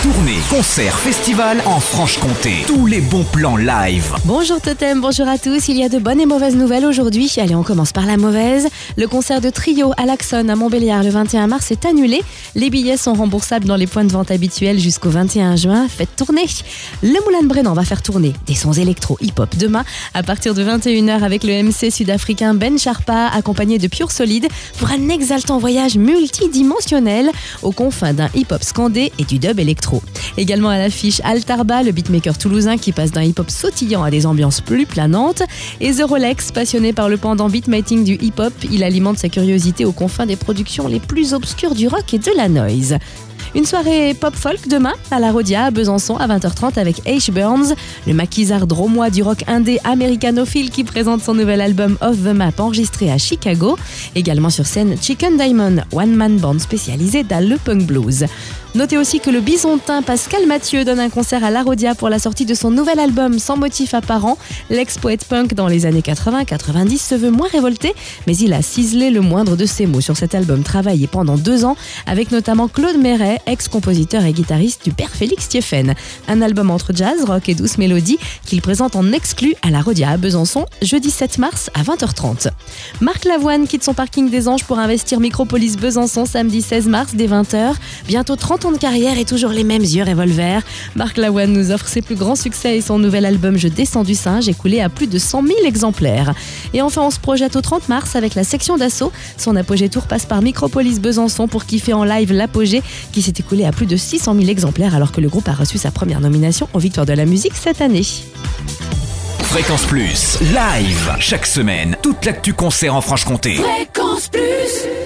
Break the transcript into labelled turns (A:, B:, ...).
A: Tournée, concert, festival en Franche-Comté. Tous les bons plans live.
B: Bonjour Totem, bonjour à tous. Il y a de bonnes et mauvaises nouvelles aujourd'hui. Allez, on commence par la mauvaise. Le concert de trio à l'Axon à Montbéliard le 21 mars est annulé. Les billets sont remboursables dans les points de vente habituels jusqu'au 21 juin. Faites tourner. Le Moulin de Brennan va faire tourner des sons électro hip-hop demain à partir de 21h avec le MC sud-africain Ben Sharpa accompagné de Pure Solide pour un exaltant voyage multidimensionnel aux confins d'un hip-hop scandé et du dub électro. Également à l'affiche Altarba, le beatmaker toulousain qui passe d'un hip-hop sautillant à des ambiances plus planantes. Et The Rolex, passionné par le pendant beatmaking du hip-hop, il alimente sa curiosité aux confins des productions les plus obscures du rock et de la noise. Une soirée pop-folk demain à la Rodia à Besançon à 20h30 avec H. Burns, le maquisard dromois du rock indé américanophile qui présente son nouvel album Off the Map enregistré à Chicago. Également sur scène Chicken Diamond, one-man band spécialisé dans le punk blues. Notez aussi que le bisontin Pascal Mathieu donne un concert à l'Arodia pour la sortie de son nouvel album sans motif apparent. L'ex-poète punk dans les années 80-90 se veut moins révolté, mais il a ciselé le moindre de ses mots sur cet album travaillé pendant deux ans avec notamment Claude Méret, ex-compositeur et guitariste du père Félix Stieffen. Un album entre jazz, rock et douce mélodie qu'il présente en exclu à l'Arodia à Besançon jeudi 7 mars à 20h30. Marc Lavoine quitte son parking des Anges pour investir Micropolis Besançon samedi 16 mars dès 20h. Bientôt 30 30 ans de carrière et toujours les mêmes yeux revolver. Marc Lavoine nous offre ses plus grands succès et son nouvel album Je descends du singe écoulé à plus de 100 000 exemplaires. Et enfin, on se projette au 30 mars avec la section d'assaut. Son apogée tour passe par Micropolis Besançon pour kiffer en live l'apogée qui s'est écoulé à plus de 600 000 exemplaires alors que le groupe a reçu sa première nomination aux Victoires de la musique cette année.
A: Fréquence Plus, live, chaque semaine, toute l'actu concert en Franche-Comté.
C: Fréquence Plus